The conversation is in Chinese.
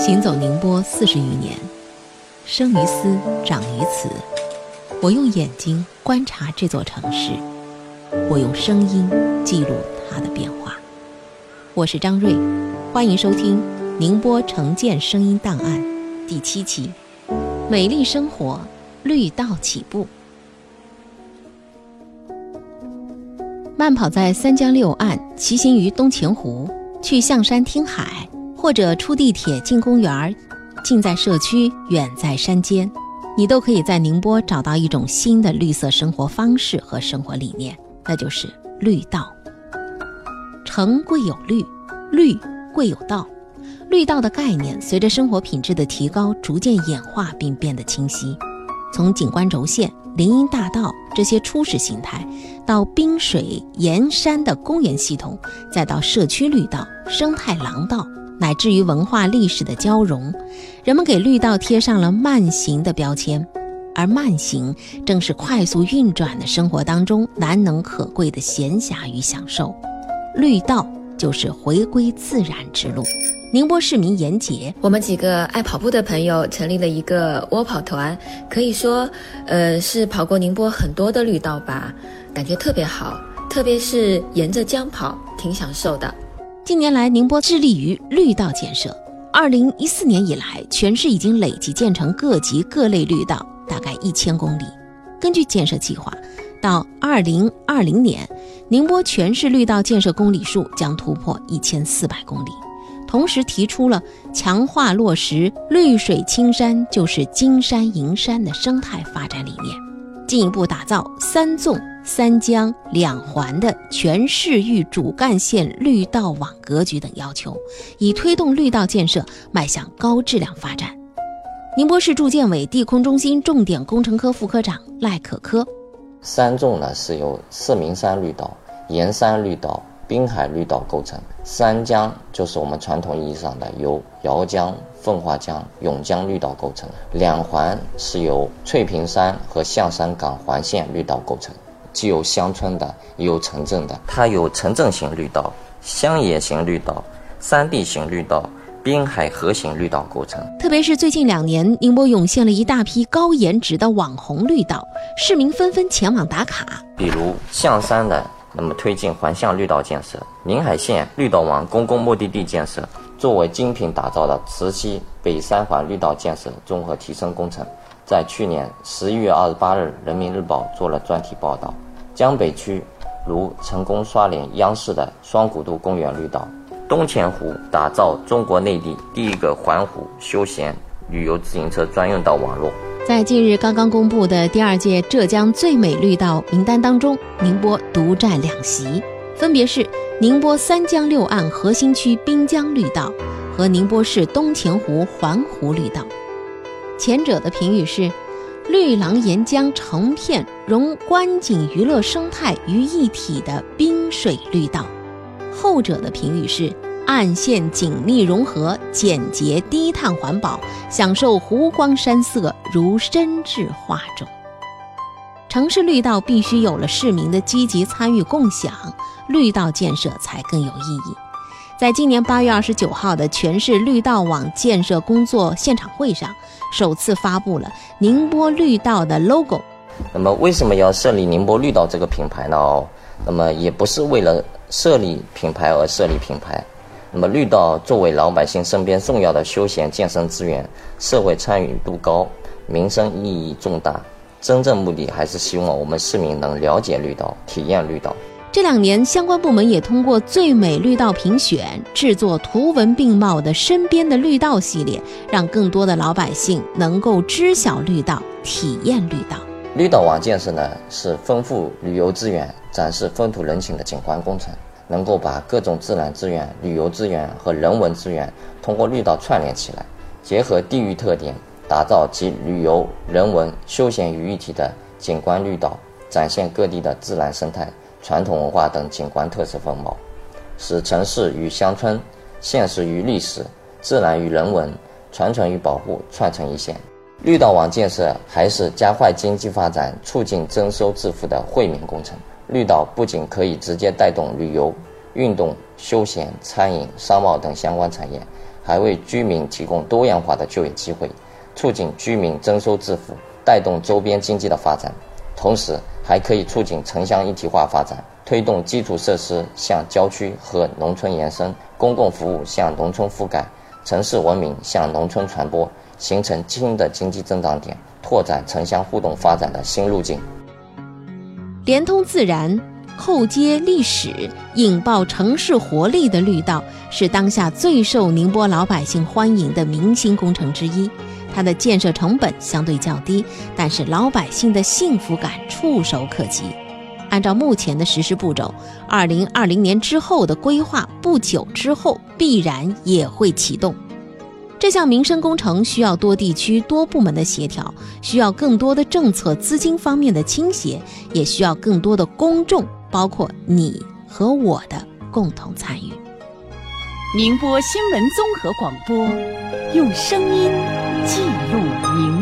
行走宁波四十余年，生于斯，长于此。我用眼睛观察这座城市，我用声音记录它的变化。我是张瑞，欢迎收听《宁波城建声音档案》第七期《美丽生活，绿道起步》。慢跑在三江六岸，骑行于东钱湖，去象山听海，或者出地铁进公园儿，近在社区，远在山间。你都可以在宁波找到一种新的绿色生活方式和生活理念，那就是绿道。城贵有绿，绿贵有道。绿道的概念随着生活品质的提高，逐渐演化并变得清晰。从景观轴线、林荫大道这些初始形态，到滨水沿山的公园系统，再到社区绿道、生态廊道。乃至于文化历史的交融，人们给绿道贴上了慢行的标签，而慢行正是快速运转的生活当中难能可贵的闲暇与享受。绿道就是回归自然之路。宁波市民严杰，我们几个爱跑步的朋友成立了一个窝跑团，可以说，呃，是跑过宁波很多的绿道吧，感觉特别好，特别是沿着江跑，挺享受的。近年来，宁波致力于绿道建设。二零一四年以来，全市已经累计建成各级各类绿道大概一千公里。根据建设计划，到二零二零年，宁波全市绿道建设公里数将突破一千四百公里。同时，提出了强化落实“绿水青山就是金山银山”的生态发展理念，进一步打造三纵。三江两环的全市域主干线绿道网格局等要求，以推动绿道建设迈向高质量发展。宁波市住建委地空中心重点工程科副科长赖可科：三纵呢是由四明山绿道、盐山绿道、滨海绿道构成；三江就是我们传统意义上的由姚江、奉化江、甬江绿道构成；两环是由翠屏山和象山港环线绿道构成。既有乡村的，也有城镇的。它有城镇型绿道、乡野型绿道、山地型绿道、滨海河型绿道构成。特别是最近两年，宁波涌现了一大批高颜值的网红绿道，市民纷纷前往打卡。比如象山的，那么推进环象绿道建设；宁海县绿道网公共目的地建设，作为精品打造的慈溪北三环绿道建设综合提升工程。在去年十一月二十八日，《人民日报》做了专题报道。江北区如成功刷脸央视的双古渡公园绿道，东钱湖打造中国内地第一个环湖休闲旅游自行车专用道网络。在近日刚刚公布的第二届浙江最美绿道名单当中，宁波独占两席，分别是宁波三江六岸核心区滨江绿道和宁波市东钱湖环湖绿道。前者的评语是“绿廊沿江成片融观景娱乐生态于一体的滨水绿道”，后者的评语是“岸线紧密融合，简洁低碳环保，享受湖光山色如深至画中”。城市绿道必须有了市民的积极参与共享，绿道建设才更有意义。在今年八月二十九号的全市绿道网建设工作现场会上。首次发布了宁波绿道的 logo。那么，为什么要设立宁波绿道这个品牌呢？哦，那么也不是为了设立品牌而设立品牌。那么，绿道作为老百姓身边重要的休闲健身资源，社会参与度高，民生意义重大。真正目的还是希望我们市民能了解绿道，体验绿道。这两年，相关部门也通过最美绿道评选，制作图文并茂的“身边的绿道”系列，让更多的老百姓能够知晓绿道、体验绿道。绿道网建设呢，是丰富旅游资源、展示风土人情的景观工程，能够把各种自然资源、旅游资源和人文资源通过绿道串联起来，结合地域特点，打造集旅游、人文、休闲于一体的景观绿道，展现各地的自然生态。传统文化等景观特色风貌，使城市与乡村、现实与历史、自然与人文、传承与保护串成一线。绿道网建设还是加快经济发展、促进增收致富的惠民工程。绿道不仅可以直接带动旅游、运动、休闲、餐饮、商贸等相关产业，还为居民提供多样化的就业机会，促进居民增收致富，带动周边经济的发展。同时，还可以促进城乡一体化发展，推动基础设施向郊区和农村延伸，公共服务向农村覆盖，城市文明向农村传播，形成新的经济增长点，拓展城乡互动发展的新路径。连通自然。扣接历史、引爆城市活力的绿道，是当下最受宁波老百姓欢迎的明星工程之一。它的建设成本相对较低，但是老百姓的幸福感触手可及。按照目前的实施步骤，二零二零年之后的规划，不久之后必然也会启动。这项民生工程需要多地区、多部门的协调，需要更多的政策、资金方面的倾斜，也需要更多的公众。包括你和我的共同参与。宁波新闻综合广播用声音记录宁